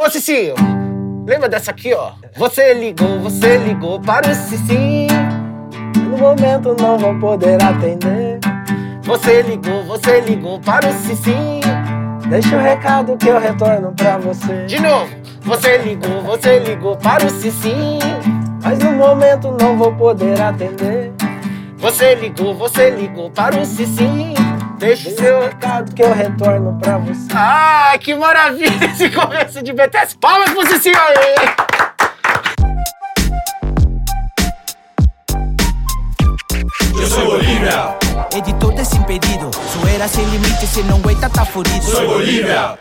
Ô, Cicinho, lembra dessa aqui, ó? Você ligou, você ligou para o Cicinho. No momento não vou poder atender. Você ligou, você ligou para o Cicinho. Deixa o recado que eu retorno pra você. De novo, você ligou, você ligou para o Cicinho. Mas no momento não vou poder atender. Você ligou, você ligou para o Cicinho. Deixa o seu o recado que eu retorno pra você. Ah, que maravilha esse começo de BTS. Palmas pro Cicinho aí! Eu sou Bolívia, Editor desimpedido, su era sin límites, si no aguenta tá furido. sou Bolívia.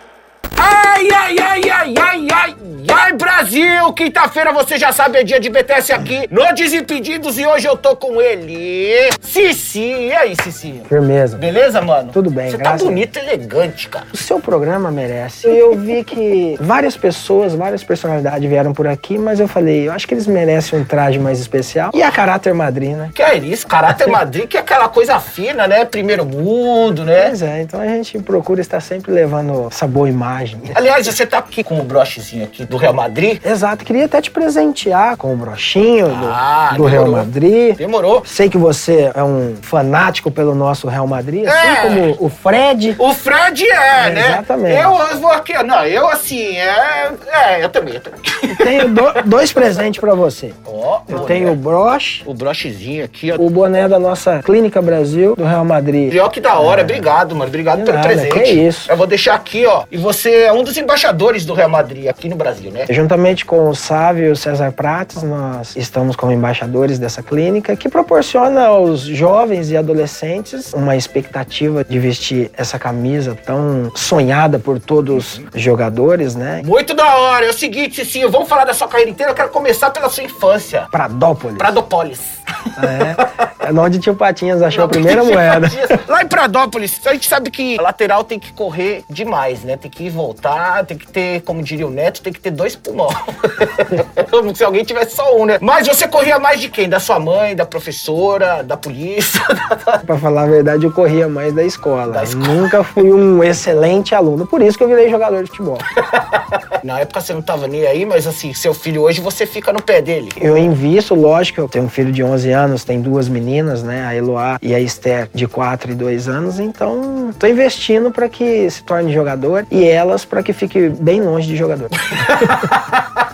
Ai, ai, ai, ai, ai, ai, ai, Brasil! Quinta-feira, você já sabe, é dia de BTS aqui no Desimpedidos e hoje eu tô com ele, Cici. E aí, Cici? Firmeza. Beleza, mano? Tudo bem, Você tá bonito e elegante, cara. O seu programa merece. Eu vi que várias pessoas, várias personalidades vieram por aqui, mas eu falei, eu acho que eles merecem um traje mais especial. E a caráter madrina. Que é isso? Caráter Madrid, que é aquela coisa fina, né? Primeiro mundo, né? Pois é, então a gente procura estar sempre levando essa boa imagem. Aliás, você tá aqui com o brochezinho aqui do Real Madrid. Exato, queria até te presentear com o brochinho do, Ah, do Real. Madrid. Demorou. Sei que você é um fanático pelo nosso Real Madrid, assim É. como o Fred. O Fred é, né? Exatamente. Eu, eu vou aqui, não, eu assim, é. É, eu também, eu também. Tenho do- dois presentes pra você. Ó, Eu boné. tenho o broche, o brochezinho aqui, ó. o boné da nossa Clínica Brasil do Real Madrid. Pior que da hora, obrigado, mano. Obrigado pelo nada, presente. que isso. Eu vou deixar aqui, ó. E você é um dos embaixadores do Real Madrid aqui no Brasil, né? Juntamente com o Sávio e o César Prates, nós estamos como embaixadores dessa clínica que proporciona aos jovens e adolescentes uma expectativa de vestir essa camisa tão sonhada por todos os jogadores, né? Muito da hora. É o seguinte, sim, vamos falar da sua carreira inteira. Eu quero começar pela sua infância. Pradópolis. Pradópolis. É, é onde tio Patinhas achou a primeira moeda. Lá em Pradópolis, a gente sabe que lateral tem que correr demais, né? Tem que voltar, tem que ter, como diria o Neto, tem que ter dois pulmões. Como se alguém tivesse só um, né? Mas você corria mais de quem? Da sua mãe, da professora, da polícia? Pra falar a verdade, eu corria mais da escola. Da escola. Nunca fui um excelente aluno. Por isso que eu virei jogador de futebol. Na época você não tava nem aí, mas assim, seu filho hoje, você fica no pé dele. Eu invisto, lógico, eu tenho um filho de 11 anos, tem duas meninas, né? A Eloá e a Esther, de 4 e 2 anos. Então, tô investindo para que se torne jogador e elas para que fique bem longe de jogador.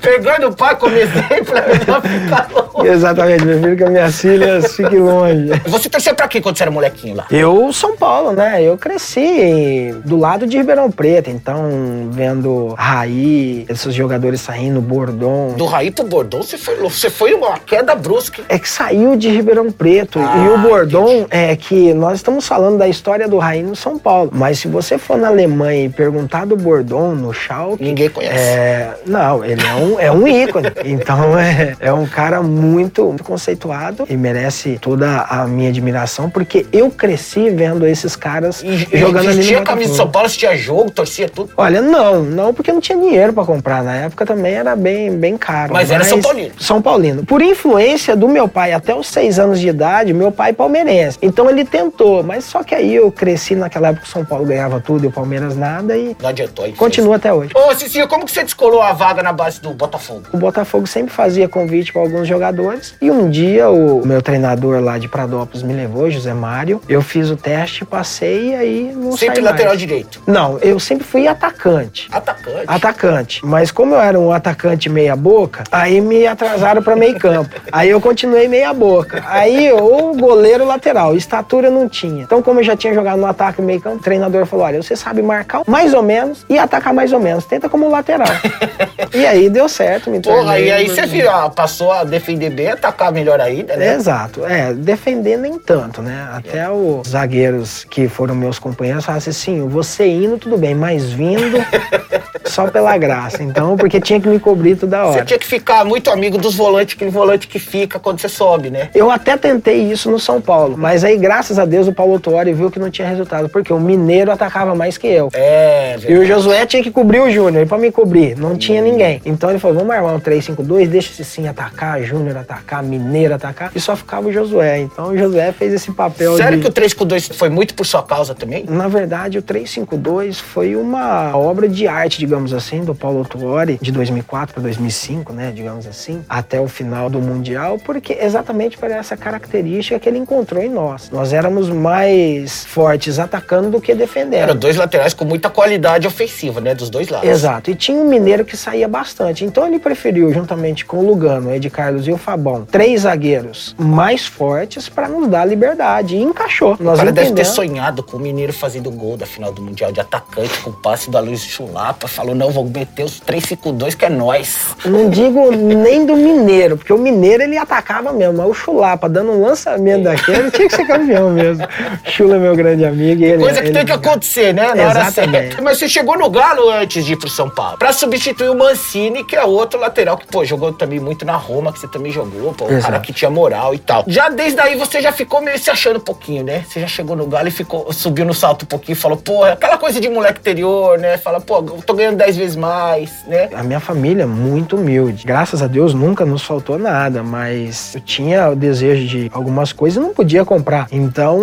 Pegando o pai é melhor ficar longe. Exatamente, prefiro que as minhas filhas fiquem longe. Você torcia pra quem quando você era molequinho lá? Eu, São Paulo, né? Eu cresci do lado de Ribeirão Preto, então vendo Raí, esses jogadores saindo, Bordon. Do Raí pro Bordão, você foi, você foi uma queda brusca. É que saiu de Ribeirão Preto. Ah, e o Bordon é que nós estamos falando da história do Raí no São Paulo. Mas se você for na Alemanha e perguntar do Bordon no Schalke... Ninguém conhece. É, não, ele é um, é um ícone. Então é, é um cara muito, muito conceituado e merece toda a minha admiração, porque eu cresci vendo esses caras E, jogando ali no vestia a camisa de. São Paulo, assistia jogo, torcia tudo. Olha, não, não porque não tinha dinheiro pra comprar. Na época também era bem, bem caro. Mas era São Paulino. São Paulino. Por influência do meu pai, até os seis anos de idade, meu pai é palmeirense. Então ele tentou, mas só que aí eu cresci naquela época que o São Paulo ganhava tudo e o Palmeiras nada e Não adiantou. continua até hoje. Ô, Cicinho, como que você descolou a vaga na base do Botafogo? O Botafogo sempre fazia convite para alguns jogadores e um dia o meu treinador lá de Pradópolis me levou, José Mário. Eu fiz o teste, passei e aí não Sempre lateral mais. direito. Não, eu sempre fui atacante. Atacante. Atacante. Mas como eu era um atacante meia boca, aí me atrasaram pra meio campo. Aí eu continuei meia boca. Aí ou goleiro lateral, estatura não tinha. Então como eu já tinha jogado no ataque meio campo, o treinador falou: "Olha, você sabe marcar mais ou menos e atacar mais ou menos. Tenta como lateral". e aí deu certo, me Porra, tornei e aí você viu, ah, passou a defender bem, atacar melhor ainda, né? Exato, é, defender nem tanto, né? Até os zagueiros que foram meus companheiros falaram assim, sim, você indo tudo bem, mas vindo só pela graça. Então, porque tinha que me cobrir toda Você hora. tinha que ficar muito amigo dos volantes, aquele volante que fica quando você sobe, né? Eu até tentei isso no São Paulo, mas aí, graças a Deus, o Paulo Tuori viu que não tinha resultado, porque o Mineiro atacava mais que eu. É, E o Josué tinha que cobrir o Júnior, e pra me cobrir, não tinha ninguém. Então ele falou, vamos armar um 3-5-2, deixa esse sim atacar, Júnior atacar, Mineiro atacar, e só ficava o Josué. Então o Josué fez esse papel Sério de... que o 3 com 2 foi muito por sua causa também? Na verdade, o 352 foi uma obra de arte, digamos assim, do Paulo Tuori, de 2004 para 2005, né, digamos assim, até o final do Mundial, porque exatamente por essa característica que ele encontrou em nós. Nós éramos mais fortes atacando do que defendendo. Eram dois laterais com muita qualidade ofensiva, né, dos dois lados. Exato. E tinha um mineiro que saía bastante. Então ele preferiu, juntamente com o Lugano, o Ed Carlos e o Fabão, três zagueiros mais fortes para nos dar liberdade. E encaixou. O Nós cara deve ter entendemos. sonhado com o Mineiro fazendo gol da final do Mundial de atacante com o passe da Luiz Chulapa. Falou, não, vou meter os 3-5-2 que é nós. Não digo nem do Mineiro, porque o Mineiro ele atacava mesmo, mas o Chulapa dando um lançamento daquele tinha que ser campeão mesmo. Chula é meu grande amigo. Ele, Coisa que ele- tem que acontecer, né? Na hora Exatamente. certa. Mas você chegou no Galo antes de ir pro São Paulo. Pra substituir o Mancini, que é outro lateral que, pô, jogou também muito na Roma, que você também jogou, pô, um Exato. cara que tinha moral e tal. Já desde aí você já ficou meio se achando um pouquinho, né? Você já chegou no Galo e ficou, subiu no salto um pouquinho e falou, pô, aquela coisa de moleque interior, né? Fala, pô, eu tô ganhando 10 vezes mais, né? A minha família é muito humilde. Graças a Deus nunca nos faltou nada, mas eu tinha o desejo de algumas coisas e não podia comprar. Então,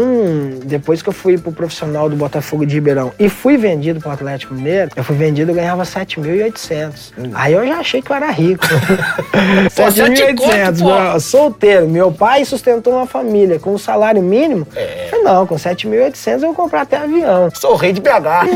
depois que eu fui pro profissional do Botafogo de Ribeirão e fui vendido pro Atlético Mineiro, eu fui vendido, eu ganhava 7.800. Aí eu já achei que eu era rico. Pô, sete conto, pô. meu, solteiro. Meu pai sustentou uma família com um salário mínimo. Falei, não, com 7.800 eu vou comprar até avião. Sou rei de BH.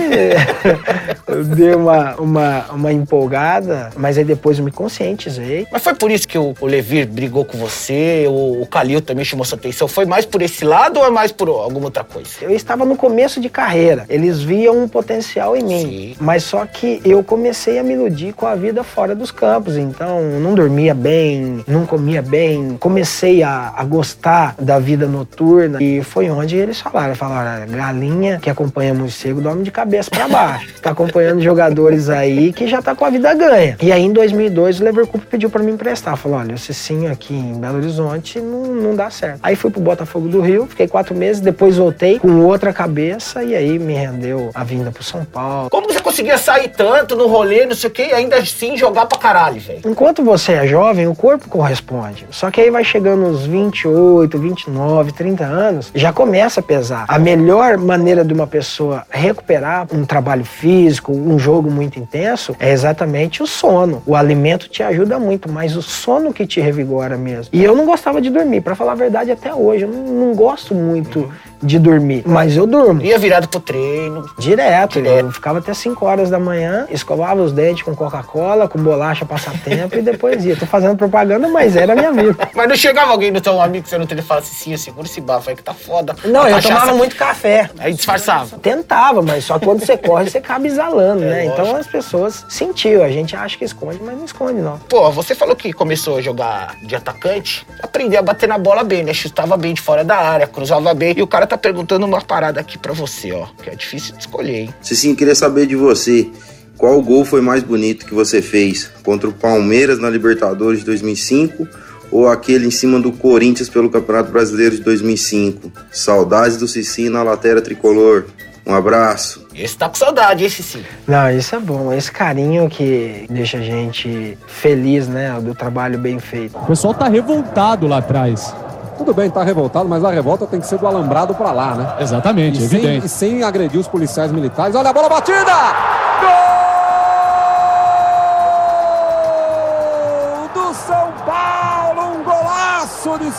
eu dei uma, uma, uma empolgada, mas aí depois eu me conscientizei. Mas foi por isso que o, o Levir brigou com você, o, o Calil também chamou sua atenção. Foi mais por esse lado ou é mais por alguma outra coisa? Eu estava no começo de carreira, eles viam um potencial em mim, Sim. mas só que eu comecei a me iludir com a vida fora dos campos, então não dormia bem, não comia bem, comecei a, a gostar da vida noturna e foi onde eles falaram, falaram, "Olha, galinha que acompanha morcego dorme de cabeça para baixo, tá acompanhando jogadores aí que já tá com a vida ganha. E aí em 2002 o Leverkusen pediu para me emprestar, falou, olha, esse sim aqui em Belo Horizonte não, não dá certo. Aí fui pro Botafogo do Rio, fiquei quatro meses, depois voltei com outra cabeça e aí me rendeu a vinda pro São Paulo. Como que você conseguia sair tanto no rolê, não sei o quê, e ainda assim jogar pra caralho, velho? Enquanto você é jovem, o corpo corresponde. Só que aí vai chegando uns 28, 29, 30 anos, já começa a pesar. A melhor maneira de uma pessoa recuperar um trabalho físico, um jogo muito intenso, é exatamente o sono. O alimento te ajuda muito, mas o sono que te revigora mesmo. E eu não gostava de dormir, pra falar a verdade, até hoje. Eu não, não gosto muito de dormir, mas eu durmo. Ia virado pro treino. Direto, Direto. eu ficava até 5 horas da manhã, escovava os dentes com Coca-Cola, com bolacha passatempo e depois ia. Tô fazendo propaganda, mas era a minha vida. Mas não chegava alguém no teu amigo que você não teria falado assim, sim, segura esse bafo aí que tá foda. Não, eu cachaça- tomava muito café. Aí disfarçava. Tentava, mas só quando você corre, você acaba exalando, né? lógico. Então as pessoas sentiam. A gente acha que esconde, mas não esconde, não. Pô, você falou que começou a jogar de atacante, aprender a bater na bola bem, né? Chutava bem de fora da área, cruzava bem. E o cara tá perguntando uma parada aqui pra você, ó. Que é difícil de escolher, hein? Cicinho, queria saber de você. Qual gol foi mais bonito que você fez? Contra o Palmeiras na Libertadores de 2005 ou aquele em cima do Corinthians pelo Campeonato Brasileiro de 2005? Saudades do Cicinho na lateral tricolor. Um abraço. Esse tá com saudade, esse sim. Não, isso é bom. Esse carinho que deixa a gente feliz, né? Do trabalho bem feito. O pessoal tá revoltado lá atrás. Tudo bem, tá revoltado, mas a revolta tem que ser do alambrado pra lá, né? Exatamente, E sem, evidente. e sem agredir os policiais militares. Olha a bola batida!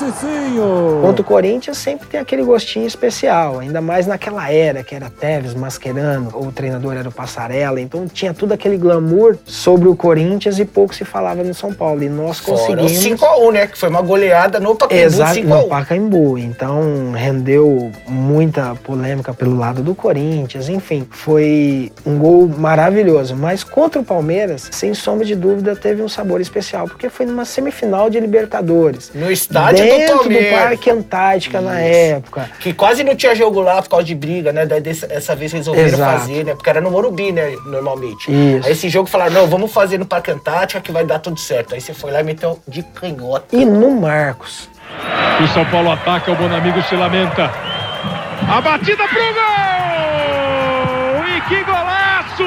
Cicinho! Contra o Corinthians sempre tem aquele gostinho especial, ainda mais naquela era que era Tevez, Mascherano, ou o treinador era o Passarella, então tinha tudo aquele glamour sobre o Corinthians e pouco se falava no São Paulo. E nós Fora o conseguimos. 5x1, né? Que foi uma goleada no Pacaembu Exato, no 5x1. Pacaembu. Então rendeu muita polêmica pelo lado do Corinthians. Enfim, foi um gol maravilhoso. Mas contra o Palmeiras, sem sombra de dúvida, teve um sabor especial, porque foi numa semifinal de Libertadores. No estádio dentro do do. Parque Antártica na época. Que quase não tinha jogo lá por causa de briga, né? Daí dessa, dessa vez resolveram Exato. fazer, né? Porque era no Morumbi, né? Normalmente. Isso. Aí esse jogo falaram, não, vamos fazer no Parque Antártica que vai dar tudo certo. Aí você foi lá e meteu de canhota. E no Marcos. O São Paulo ataca, o Bonamigo se lamenta. A batida pro gol! E que golaço!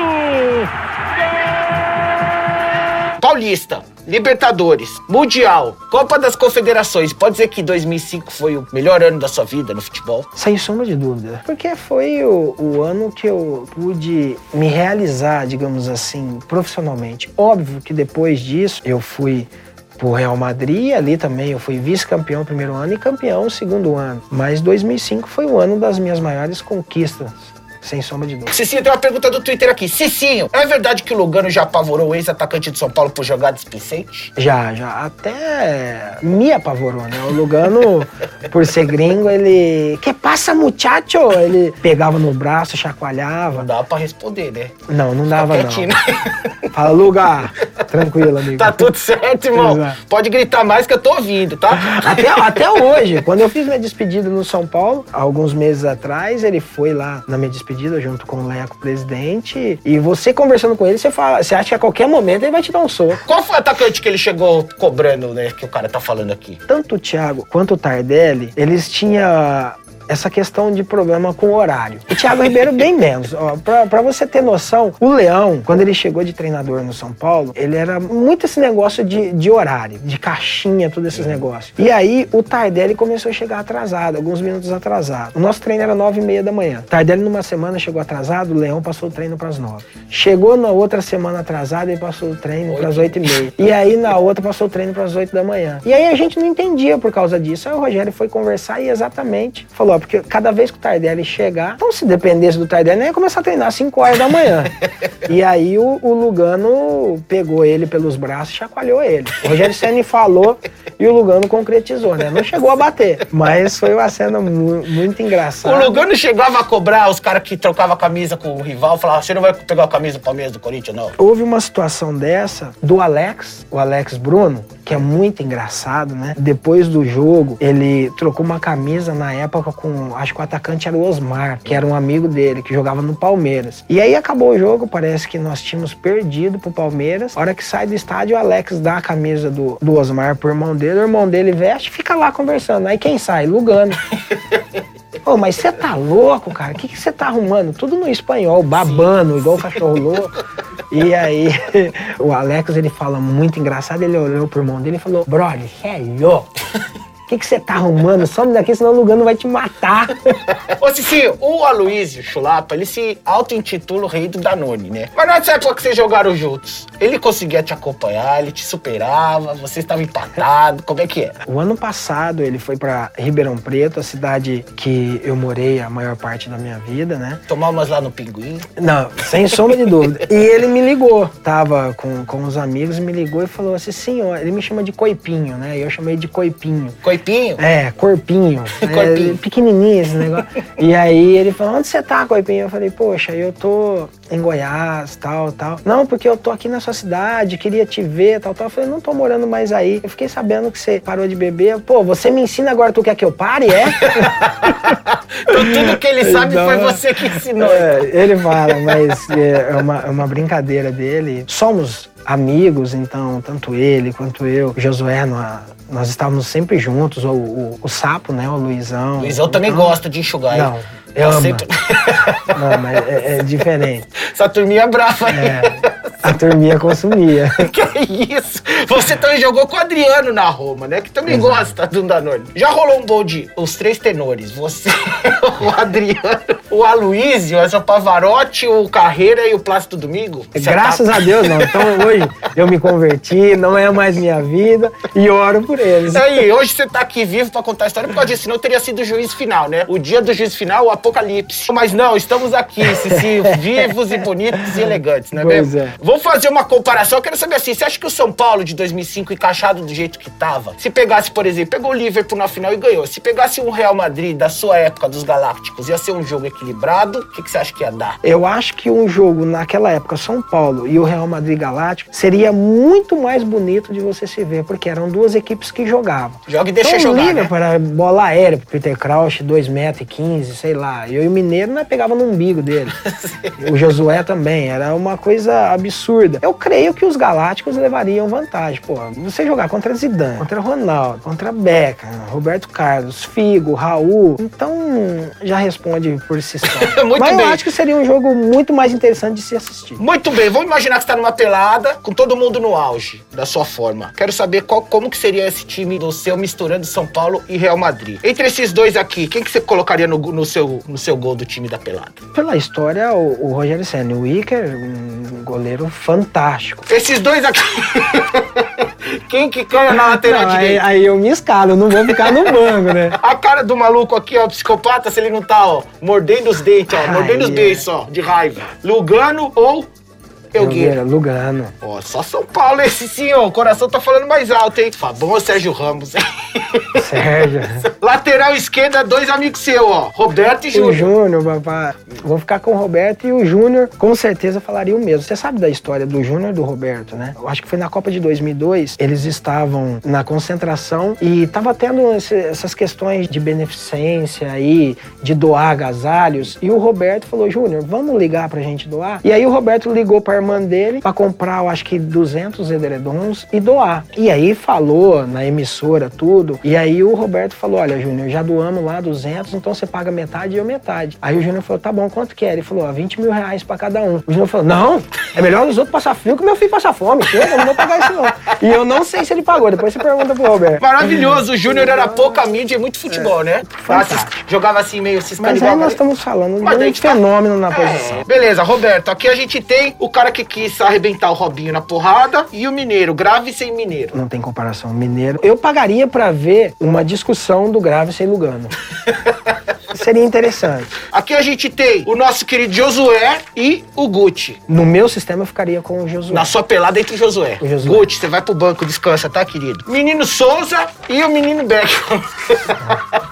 Paulista. Libertadores, Mundial, Copa das Confederações. Pode dizer que 2005 foi o melhor ano da sua vida no futebol? Sem sombra de dúvida. Porque foi o, o ano que eu pude me realizar, digamos assim, profissionalmente. Óbvio que depois disso eu fui pro Real Madrid, ali também eu fui vice-campeão no primeiro ano e campeão no segundo ano. Mas 2005 foi o ano das minhas maiores conquistas sem sombra de dúvida. Cicinho, tem uma pergunta do Twitter aqui. Cicinho, é verdade que o Lugano já apavorou o ex-atacante de São Paulo por jogar displicente? Já, já. Até me apavorou, né? O Lugano, por ser gringo, ele. Que passa, muchacho? Ele pegava no braço, chacoalhava. Não dava pra responder, né? Não, não dava, quietinho, não. Fala, Luga. Tranquilo, amigo. Tá tudo certo, irmão. Exato. Pode gritar mais que eu tô ouvindo, tá? Até, até hoje, quando eu fiz minha despedida no São Paulo, alguns meses atrás, ele foi lá na minha despedida junto com o Leco, presidente, e você conversando com ele, você fala, você acha que a qualquer momento ele vai te dar um soco. Qual foi o atacante que ele chegou cobrando, né? Que o cara tá falando aqui? Tanto o Thiago quanto o Tardelli, eles tinham essa questão de problema com o horário. O Thiago Ribeiro bem menos. Pra você ter noção, o Leão, quando ele chegou de treinador no São Paulo, ele era muito esse negócio de, de horário, de caixinha, todos esses negócios. E aí o Tardelli começou a chegar atrasado, alguns minutos atrasado. O nosso treino era nove e meia da manhã. Tardelli numa semana chegou atrasado, o Leão passou o treino pras nove. Chegou na outra semana atrasado e passou o treino pras oito e meia. E aí na outra passou o treino pras oito da manhã. E aí a gente não entendia por causa disso. Aí o Rogério foi conversar e exatamente falou, porque cada vez que o Tardelli chegar, então se dependesse do Tardelli, nem ia começar a treinar às 5 horas da manhã. e aí o, o Lugano pegou ele pelos braços e chacoalhou ele. O Rogério Senni falou e o Lugano concretizou, né? Não chegou a bater, mas foi uma cena mu- muito engraçada. O Lugano chegava a cobrar os caras que trocavam a camisa com o rival, falava, você não vai pegar a camisa do Palmeiras do Corinthians, não? Houve uma situação dessa do Alex, o Alex Bruno, que é muito engraçado, né? Depois do jogo, ele trocou uma camisa na época com, acho que o atacante era o Osmar, que era um amigo dele, que jogava no Palmeiras. E aí acabou o jogo, parece que nós tínhamos perdido pro Palmeiras. A hora que sai do estádio, o Alex dá a camisa do, do Osmar pro irmão dele, o irmão dele veste e fica lá conversando. Aí quem sai? Lugano. Ô, mas você tá louco, cara? O que você tá arrumando? Tudo no espanhol, babando, igual o cachorro louco. E aí, o Alex, ele fala muito engraçado, ele olhou pro irmão dele e falou, brother, você é louco. O que que você tá arrumando? Some daqui, senão o Lugano vai te matar. Ô, Cicinho, o Aloysio Chulapa, ele se auto-intitula o rei do Danone, né? Mas nessa época que vocês jogaram juntos, ele conseguia te acompanhar, ele te superava, vocês estavam empatados, como é que é? O ano passado ele foi pra Ribeirão Preto, a cidade que eu morei a maior parte da minha vida, né? Tomar umas lá no Pinguim. Não, sem sombra de dúvida. E ele me ligou, tava com, com os amigos, me ligou e falou assim, senhor, ele me chama de Coipinho, né? E eu chamei de Coipinho. Coipinho? É, corpinho. Corpinho. É, pequenininho esse negócio. e aí ele falou, onde você tá, Coipinho? Eu falei, poxa, eu tô em Goiás, tal, tal. Não, porque eu tô aqui na sua cidade, queria te ver, tal, tal. Eu falei, não tô morando mais aí. Eu fiquei sabendo que você parou de beber. Pô, você me ensina agora, tu quer que eu pare, é? Então tudo que ele sabe Então, foi você que ensinou. É, ele fala, mas é é uma, é uma brincadeira dele. Somos amigos, então, tanto ele quanto eu, Josué, nó- nós estávamos sempre juntos, o, o, o Sapo, né, o Luizão. Luizão também Então, gosta de enxugar. Não, eu amo. sempre- Não, mas é, é diferente. Essa turminha é brava? É, a turminha consumia. Que isso? Você também jogou com o Adriano na Roma, né? Que também gosta do Danone. Já rolou um gol de os três tenores. Você, o Adriano, o Aloysio, essa Pavarotti, o Carreira e o Plácido Domingo? Você Graças tá- a Deus, não. Então hoje eu me converti, não é mais minha vida e oro por eles. Aí, hoje você tá aqui vivo pra contar a história por causa disso, senão teria sido o juiz final, né? O dia do juiz final, o apocalipse. Mas não, estamos aqui, Cici, vivos e bonitos e elegantes, né Pois mesmo? é. Vamos fazer uma comparação. Eu quero saber assim, você acha que o São Paulo de 2005, encaixado do jeito que tava, se pegasse, por exemplo, pegou o Liverpool na final e ganhou, se pegasse um Real Madrid da sua época, dos Galácticos, ia ser um jogo equilibrado, o que, que você acha que ia dar? Eu acho que um jogo naquela época, São Paulo e o Real Madrid Galáctico, seria muito mais bonito de você se ver, porque eram duas equipes que jogavam. Joga e deixa então, jogar, o né? Liverpool era bola aérea pro Peter Crouch, 2 metros e 15, sei lá. Eu e o Mineiro, nós pegava no umbigo dele. o Josué também, era uma coisa absurda. Eu creio que os Galácticos levariam vantagem. Pô, você jogar contra Zidane, contra Ronaldo, contra Beckham, Roberto Carlos, Figo, Raul, então já responde por si só. Muito Mas bem. eu acho que seria um jogo muito mais interessante de se assistir. Muito bem, vamos imaginar que você tá numa pelada, com todo todo mundo no auge da sua forma. Quero saber qual, como que seria esse time do seu misturando São Paulo e Real Madrid. Entre esses dois aqui, quem que você colocaria no, no seu, no seu gol do time da pelada? Pela história, o, o Rogério Senna, o Iker, um goleiro fantástico. Esses dois aqui. quem que ganha na lateral Não, aí, direita? aí eu me escalo, eu não vou ficar no banco, né? A cara do maluco aqui, ó, psicopata, se ele não tá, ó, mordendo os dentes, ó, Ai, mordendo os é. beiços, ó, de raiva. Lugano ou Elgueira? Lugano. Ó, só São Paulo esse sim, ó. O coração tá falando mais alto, hein? Fabão ou Sérgio Ramos, hein? Sérgio. Lateral esquerda, dois amigos seus, ó. Roberto e o Júnior. Júnior, papai. Vou ficar com o Roberto e o Júnior, com certeza, falaria o mesmo. Você sabe da história do Júnior e do Roberto, né? Eu acho que foi na Copa de 2002, eles estavam na concentração e tava tendo esse- essas questões de beneficência aí, de doar agasalhos. E o Roberto falou: Júnior, vamos ligar pra gente doar? E aí o Roberto ligou pra irmã dele pra comprar, eu acho que 200 edredons e doar. E aí falou na emissora tudo. E aí o Roberto falou: Olha, Júnior, já doamos lá 200, então você paga metade e eu metade. Aí o Júnior falou: Tá bom, quanto quer? Ele falou: ó, 20 mil reais pra cada um. O Júnior falou: Não, é melhor os outros passar frio que meu filho passar fome. Chega, eu não vou pagar isso não. E eu não sei se ele pagou, depois você pergunta pro Roberto. Maravilhoso, o Júnior era pouca mídia e muito futebol, né? fantástico. Assis- Jogava assim meio se Mas aí nós estamos falando Mas de um tá- fenômeno na posição. É, beleza, Roberto, aqui a gente tem o cara que quis arrebentar o Robinho na porrada e o Mineiro, grave sem Mineiro. Não tem comparação. Mineiro. Eu pagaria pra ver uma discussão do Grave sem Lugano. Seria interessante. Aqui a gente tem o nosso querido Josué e o Gucci. No meu sistema eu ficaria com o Josué. Na sua pelada entre o Josué. O Josué. Gucci, você vai pro banco, descansa, tá, querido? Menino Souza e o menino Beckham.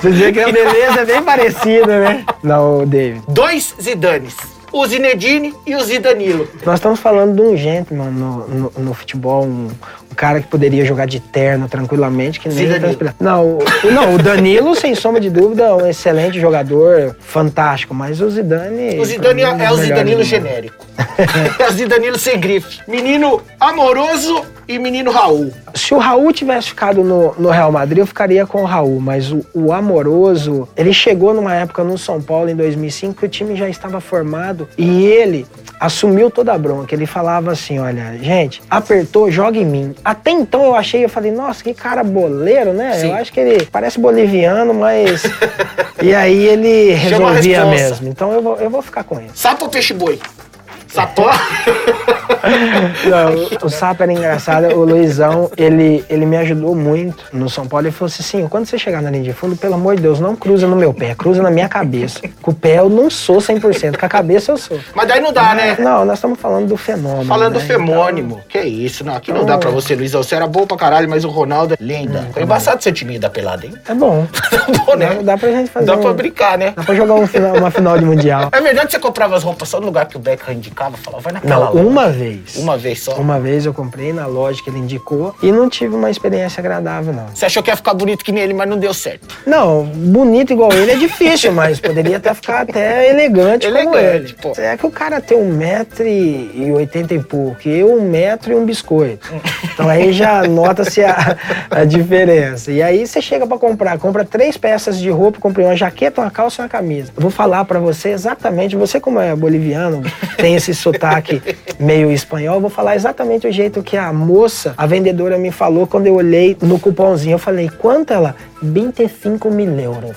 Você dizer que a beleza é bem parecida, né? Não, David. Dois Zidanes. O Zinedine e o Zidanilo. Nós estamos falando de um gentleman no, no, no futebol, um, um cara que poderia jogar de terno tranquilamente, que nem. Não, o, não, o Danilo, sem sombra de dúvida, é um excelente jogador, fantástico, mas o Zidane... O Zidane mim, é um o Zidanilo genérico. é o Zidanilo sem grife. Menino amoroso e menino Raul. Se o Raul tivesse ficado no, no Real Madrid, eu ficaria com o Raul, mas o, o Amoroso, ele chegou numa época no São Paulo em 2005 que o time já estava formado e ele assumiu toda a bronca. Ele falava assim: olha, gente, apertou, joga em mim. Até então eu achei, eu falei, nossa, que cara boleiro, né? Sim. Eu acho que ele parece boliviano, mas. e aí ele resolvia mesmo. Então eu vou, eu vou ficar com ele. Sapo ou peixe boi? Sapó? Não, o, Sapo era engraçado. O Luizão, ele, ele me ajudou muito no São Paulo. Ele falou assim: "Sim, quando você chegar na linha de fundo, pelo amor de Deus, não cruza no meu pé, cruza na minha cabeça. Com o pé eu não sou 100%, com a cabeça eu sou. Mas daí não dá, né? Não, nós estamos falando do fenômeno. Falando do né? femônimo. Que isso, não. Aqui não Então- dá pra você, Luizão. Você era bom pra caralho, mas o Ronaldo é lenda. Foi embaçado seu time da pelada, hein? Então, é bom. Tá bom, né? Dá, dá pra gente fazer. Dá um- pra brincar, né? Dá pra jogar um final- uma final de mundial. É verdade que você comprava as roupas só no lugar que o Beckham indicava? Falava, vai naquela Não, uma vez. Uma vez só? Uma vez eu comprei na loja que ele indicou e não tive uma experiência agradável, não. Você achou que ia ficar bonito que nem ele, mas não deu certo. Não, bonito igual ele é difícil, mas poderia até ficar até elegante, como Elegante, ele. pô. É que o cara tem um metro e oitenta e pouco, e eu um metro e um biscoito. Então aí já nota-se a, a diferença. E aí você chega pra comprar, compra três peças de roupa, comprei uma jaqueta, uma calça e uma camisa. Eu vou falar pra você exatamente, você como é boliviano, tem esse sotaque meio espanhol, eu vou falar exatamente o jeito que a moça, a vendedora me falou quando eu olhei no cupomzinho. Eu falei, quanto ela? 25 mil euros.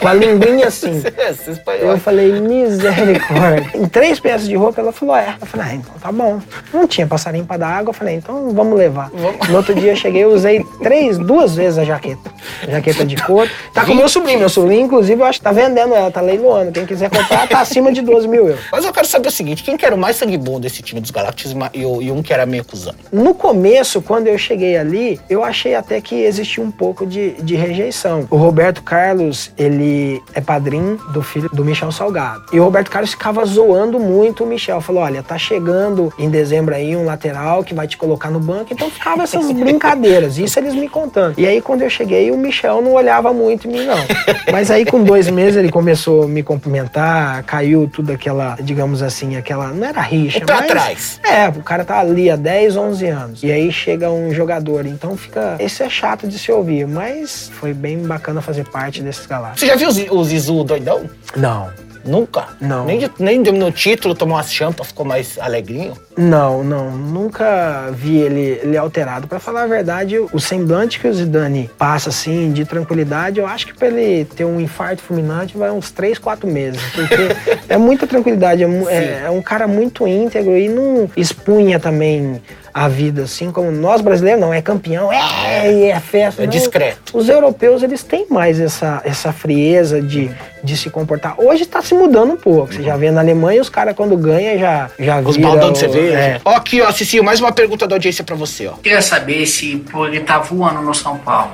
Com a linguinha assim. Esse espanhol. Eu falei, misericórdia. Em três peças de roupa, ela falou, é. Eu falei, ah, então tá bom. Não tinha passarinho pra dar água, eu falei, então vamos levar. No outro dia eu cheguei, eu usei três, duas vezes a jaqueta. Jaqueta de couro. Tá com meu sobrinho. Meu sobrinho, inclusive, eu acho que tá vendendo ela, tá leiloando. Quem quiser comprar, tá acima de 12 mil euros. Mas eu quero saber o seguinte, quem que era o mais sangue bom desse time dos Galactus e, e um que era meio cuzão? No começo, quando eu cheguei ali, eu achei até que existia um pouco de, de rejeição. O Roberto Carlos, ele é padrinho do filho do Michel Salgado. E o Roberto Carlos ficava zoando muito o Michel. Falou: olha, tá chegando em dezembro aí um lateral que vai te colocar no banco. Então ficava essas brincadeiras. Isso eles me contando. E aí, quando eu cheguei, o Michel não olhava muito em mim, não. Mas aí, com dois meses, ele começou a me cumprimentar, caiu tudo aquela, digamos assim, aquela. Não era rixa, pé mas. atrás. É, o cara tá ali há 10, 11 anos. E aí chega um jogador. Então fica. Esse é chato de se ouvir, mas foi bem bacana fazer parte desses galácticos. Você já viu o Zi- o Zizu doidão? Não. Nunca? Não. Nem, de- nem de- no título tomou umas champas, ficou mais alegrinho? Não, não, nunca vi ele, ele alterado. Pra falar a verdade, o semblante que o Zidane passa assim de tranquilidade, eu acho que pra ele ter um infarto fulminante vai uns 3, 4 meses, porque é muita tranquilidade, é, é- é um cara muito íntegro e não expunha também a vida assim como nós brasileiros não é campeão, é, e é festa, É não. discreto. Os europeus, eles têm mais essa, essa frieza de, de se comportar. Hoje tá se mudando um pouco. Você já vê na Alemanha, os caras quando ganham já já Os baldão de o- cerveja. é. Ó, aqui, ó, Cicinho, mais uma pergunta da audiência pra você, ó. Queria saber se por ele estar voando no São Paulo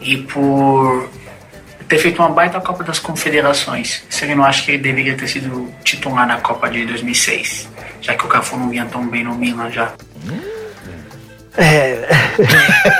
e por ter feito uma baita Copa das Confederações, se ele não acha que ele deveria ter sido titular na Copa de 2006, já que o Cafu não vinha tão bem no Milan já. É,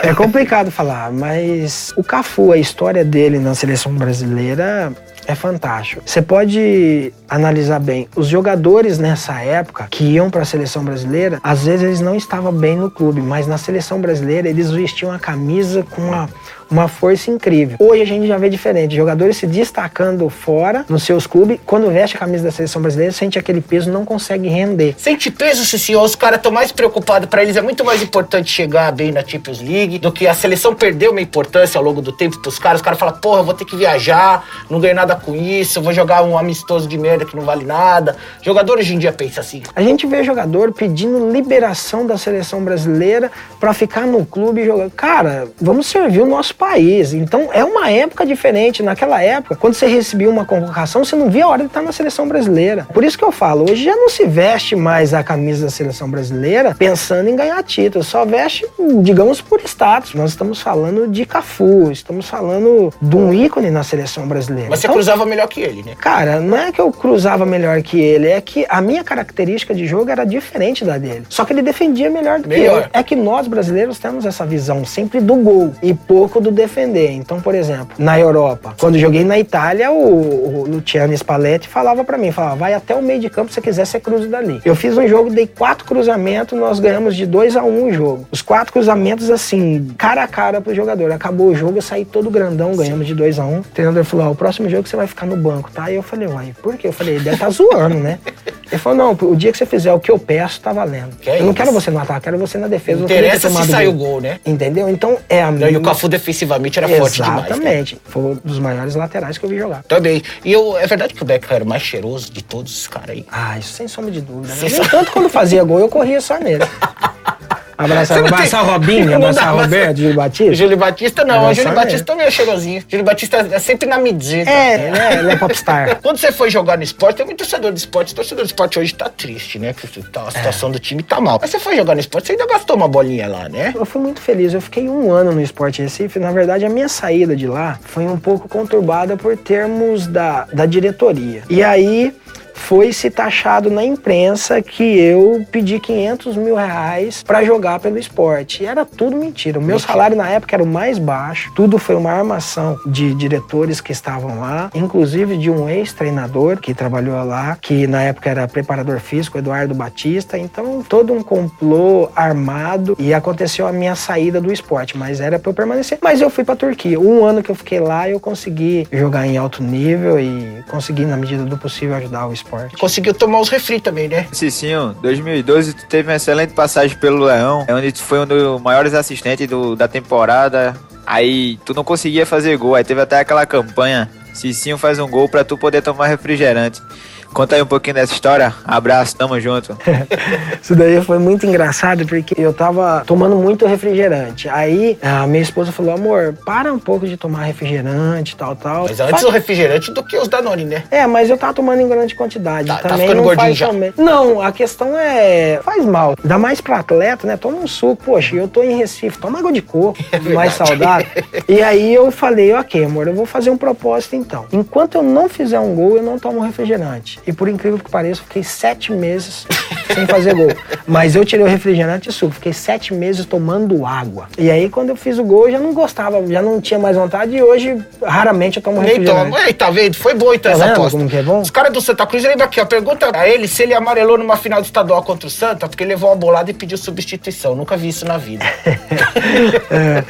é complicado falar, mas o Cafu, a história dele na seleção brasileira é fantástico. Você pode analisar bem, os jogadores nessa época que iam para a seleção brasileira, às vezes eles não estavam bem no clube, mas na seleção brasileira eles vestiam a camisa com uma uma força incrível. Hoje a gente já vê diferente, jogadores se destacando fora nos seus clubes, quando veste a camisa da seleção brasileira, sente aquele peso, não consegue render. Sente peso, Cicinho, os caras estão mais preocupados. Pra eles é muito mais importante chegar bem na Champions League do que a seleção perdeu uma importância ao longo do tempo pros caras. Os caras falam, porra, eu vou ter que viajar, não ganho nada com isso, vou jogar um amistoso de merda que não vale nada. Jogador hoje em dia pensa assim. A gente vê jogador pedindo liberação da seleção brasileira pra ficar no clube e jogar. Cara, vamos servir o nosso país. Então é uma época diferente. Naquela época, quando você recebia uma convocação, você não via a hora de estar na seleção brasileira. Por isso que eu falo, hoje já não se veste mais a camisa da seleção brasileira pensando em ganhar título. Só veste, digamos, por status. Nós estamos falando de Cafu, estamos falando de um ícone na seleção brasileira. Mas você Então, cruzava melhor que ele, né? Cara, não é que eu cruzava melhor que ele, é que a minha característica de jogo era diferente da dele. Só que ele defendia melhor do Melhor. que eu. É que nós brasileiros temos essa visão sempre do gol e pouco do defender. Então, por exemplo, na Europa, quando joguei na Itália, o, o Luciano Spalletti falava pra mim, falava, vai até o meio de campo, se você quiser, você cruza dali. Eu fiz um jogo, dei quatro cruzamentos, nós ganhamos de 2 a 1 um o jogo. Os quatro cruzamentos, assim, cara a cara pro jogador. Acabou o jogo, eu saí todo grandão, ganhamos de 2 a 1 um. O treinador falou, ó, o próximo jogo você vai ficar no banco, tá? E eu falei, uai, por quê? Eu falei, ele deve tá zoando, né? Ele falou, não, o dia que você fizer o que eu peço, tá valendo. Que é eu não isso? quero você no ataque, quero você na defesa. Interessa se tomado saiu gol, né? Entendeu? Então, é a E minha... o Cafu defensivamente era forte demais. né? Exatamente. Foi um dos maiores laterais que eu vi jogar. Também. E eu, é verdade que o Becker era o mais cheiroso de todos os caras aí. Ah, isso sem sombra de dúvida. Né? Sem entanto, quando fazia gol, eu corria só nele. Abraçar, tem- abraçar o Robinho, abraçar o Roberto, Júlio Batista. Júlio Batista não, o Júlio Batista também é cheirosinho. Júlio Batista é sempre na medida. É, ele é, ele é popstar. Quando você foi jogar no esporte, tem muito torcedor de esporte. O torcedor de esporte hoje tá triste, né? Tá- a situação do time tá mal. Mas você foi jogar no esporte, você ainda gastou uma bolinha lá, né? Eu fui muito feliz. Eu fiquei um ano no Esporte Recife. Na verdade, a minha saída de lá foi um pouco conturbada por termos da, da diretoria. E aí foi se taxado na imprensa que eu pedi 500 mil reais pra jogar pelo esporte. E era tudo mentira. O meu salário na época era o mais baixo. Tudo foi uma armação de diretores que estavam lá, inclusive de um ex-treinador que trabalhou lá, que na época era preparador físico, Eduardo Batista. Então, todo um complô armado e aconteceu a minha saída do esporte, mas era pra eu permanecer. Mas eu fui pra Turquia. Um ano que eu fiquei lá, eu consegui jogar em alto nível e consegui, na medida do possível, ajudar o esporte. Conseguiu tomar os refri também, né? Cicinho, 2012 tu teve uma excelente passagem pelo Leão, é onde tu foi um dos maiores assistentes do- da temporada. Aí tu não conseguia fazer gol, aí teve até aquela campanha. Cicinho faz um gol pra tu poder tomar refrigerante. Conta aí um pouquinho dessa história. Abraço, tamo junto. Isso daí foi muito engraçado porque eu tava tomando muito refrigerante. Aí a minha esposa falou: amor, para um pouco de tomar refrigerante, tal, tal. Mas antes Faz- o refrigerante do que os Danone, né? É, mas eu tava tomando em grande quantidade. Tá- tá também ficando não gordinho faz já. também. Não, a questão é. Faz mal. Ainda mais pra atleta, né? Toma um suco. Poxa, eu tô em Recife, toma água de coco, É mais saudável. E aí eu falei, ok, amor, eu vou fazer um propósito então. Enquanto eu não fizer um gol, eu não tomo refrigerante. E por incrível que pareça, fiquei sete meses sem fazer gol. Mas eu tirei o refrigerante e suco. Fiquei sete meses tomando água. E aí, quando eu fiz o gol, eu já não gostava, já não tinha mais vontade. E hoje, raramente, eu tomo Nem refrigerante. toma. Ei, tá vendo? Foi boa então Tá essa aposta. como que é bom? Os caras do Santa Cruz, lembra aqui, ó. Pergunta a ele se ele amarelou numa final de estadual contra o Santa, porque ele levou uma bolada e pediu substituição. Nunca vi isso na vida. É,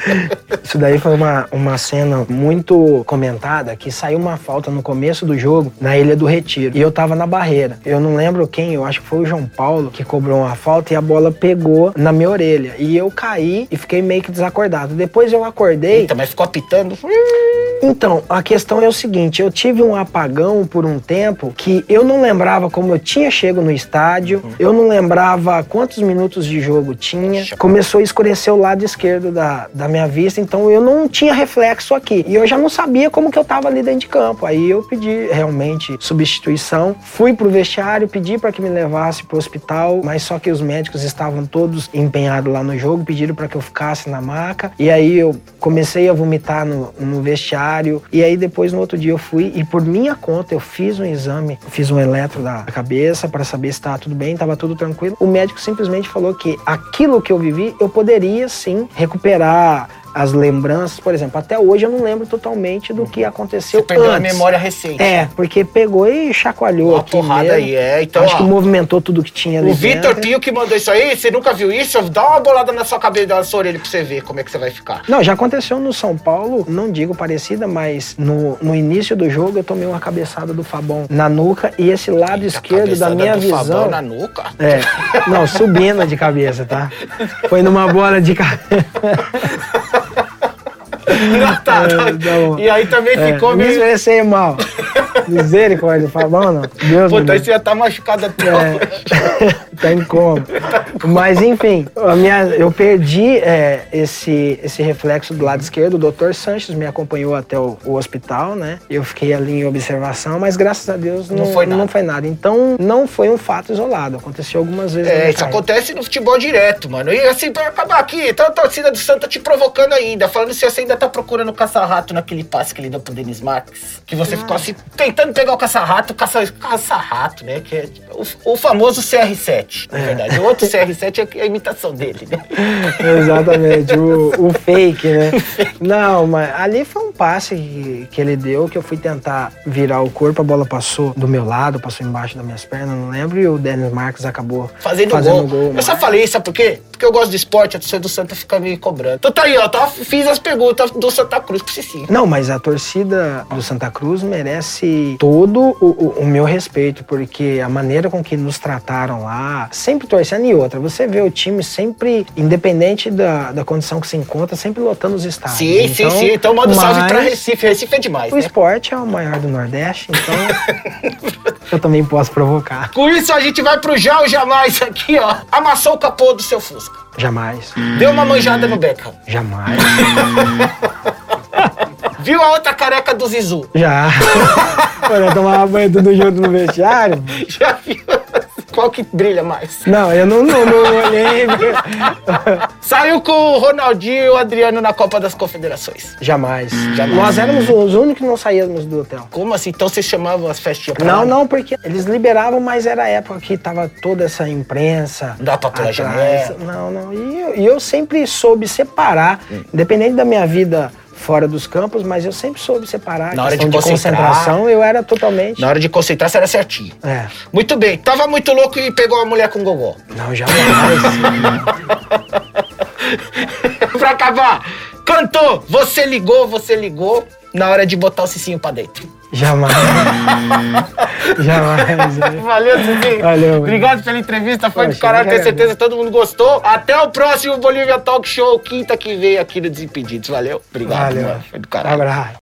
isso daí foi uma, uma cena muito comentada que saiu uma falta no começo do jogo na Ilha do Retiro. E eu tava na barreira. Eu não lembro quem, eu acho que foi o João Paulo que cobrou uma falta e a bola pegou na minha orelha. E eu caí e fiquei meio que desacordado. Depois eu acordei. Eita, mas ficou apitando. Então, a questão é o seguinte: eu tive um apagão por um tempo que eu não lembrava como eu tinha chego no estádio, eu não lembrava quantos minutos de jogo tinha. Começou a escurecer o lado esquerdo da, da minha vista, então eu não tinha reflexo aqui. E eu já não sabia como que eu tava ali dentro de campo. Aí eu pedi realmente substituição, fui pro vestiário, pedi para que me levasse pro hospital, mas só que os médicos estavam todos empenhados lá no jogo, pediram para que eu ficasse na maca. E aí eu comecei a vomitar no, no vestiário. E aí depois no outro dia eu fui e por minha conta eu fiz um exame, fiz um eletro da cabeça para saber se estava tudo bem, estava tudo tranquilo. O médico simplesmente falou que aquilo que eu vivi eu poderia sim recuperar as lembranças, por exemplo, até hoje eu não lembro totalmente do que aconteceu Você perdeu a antes. memória recente. É, porque pegou e chacoalhou Uma aqui porrada mesmo. aí, é. Então, Acho ó, que movimentou tudo que tinha ali O Vitor. Pio que mandou isso aí, você nunca viu isso? Dá uma bolada na sua cabeça, na sua orelha pra você ver como é que você vai ficar. Não, já aconteceu no São Paulo, não digo parecida, mas no, no início do jogo eu tomei uma cabeçada do Fabão na nuca e esse lado esquerdo da minha do visão. Fabão na nuca. É, não, subindo de cabeça, tá? Foi numa bola de cabeça. Não, tá, tá. É, não. E aí também É, ficou me meio... expressei mal. Misericórdia, Fabão, não. Deus aí livre. você já tá machucado até É, hoje. tá em coma. Mas enfim, a minha, eu perdi é, esse, esse reflexo do lado esquerdo. O doutor Sanches me acompanhou até o, o hospital, né? Eu fiquei ali em observação, mas graças a Deus não, Não foi nada. não foi nada. Então não foi um fato isolado. Aconteceu algumas vezes. É, isso acontece no futebol direto, mano. E assim, pra acabar aqui, tá a torcida do Santa te provocando ainda, falando se você ainda tá procurando o caça-rato naquele passe que ele deu pro Denis Marques. Que você ficou assim, tentando pegar o caça-rato, caça- caça-rato, né? Que é o, o famoso CR7, na verdade. O outro CR7 é a imitação dele, né? Exatamente, o, o fake, né? Não, mas ali foi um passe que, que ele deu, que eu fui tentar virar o corpo, a bola passou do meu lado, passou embaixo das minhas pernas, não lembro, e o Denis Marques acabou Fazendo, gol. Eu só falei, sabe por quê? Porque eu gosto de esporte, a torcida do Santa fica me cobrando. Então tá aí, ó, tá, fiz as perguntas do Santa Cruz pro Cici. Não, mas a torcida do Santa Cruz merece todo o, o- o meu respeito, porque a maneira com que nos trataram lá, sempre torcendo e outra. Você vê o time sempre, independente da, da condição que se encontra, sempre lotando os estádios. Sim, sim, sim. Então manda um salve pra Recife. Recife é demais, O né? esporte é o maior do Nordeste, então eu também posso provocar. Com isso, a gente vai pro já ou jamais aqui, ó. Amassou o capô do seu Fusca. Jamais. Deu uma manjada no Beckham. Jamais. Viu a outra careca do Zizu. Já. Olha, tomava banho tudo junto no vestiário. Já viu? Qual que brilha mais? Não, eu não, não, não olhei. Saiu com o Ronaldinho e o Adriano na Copa das Confederações. Jamais. Jamais. Nós éramos os únicos que não saíamos do hotel. Como assim? Então vocês chamavam as festinhas pra Não, lá? não, porque eles liberavam, mas era a época que tava toda essa imprensa. Dá pra pular atrás. Não, não. E eu, e eu sempre soube separar, independente da minha vida fora dos campos, mas eu sempre soube separar. Na a hora de concentrar. concentração, eu era totalmente. Na hora de concentrar, você era certinho. É. Muito bem. Tava muito louco e pegou uma mulher com gogó. Não, jamais. pra acabar, cantou, você ligou, você ligou, na hora de botar o cicinho pra dentro. Jamais. jamais. é. Valeu, Cicinho. Valeu. Obrigado pela entrevista, foi Poxa, do caralho, tenho certeza que todo mundo gostou. Até o próximo Bolívia Talk Show, quinta que vem aqui no Desimpedidos. Valeu. Obrigado, Valeu. mano. Foi do caralho. Abraço.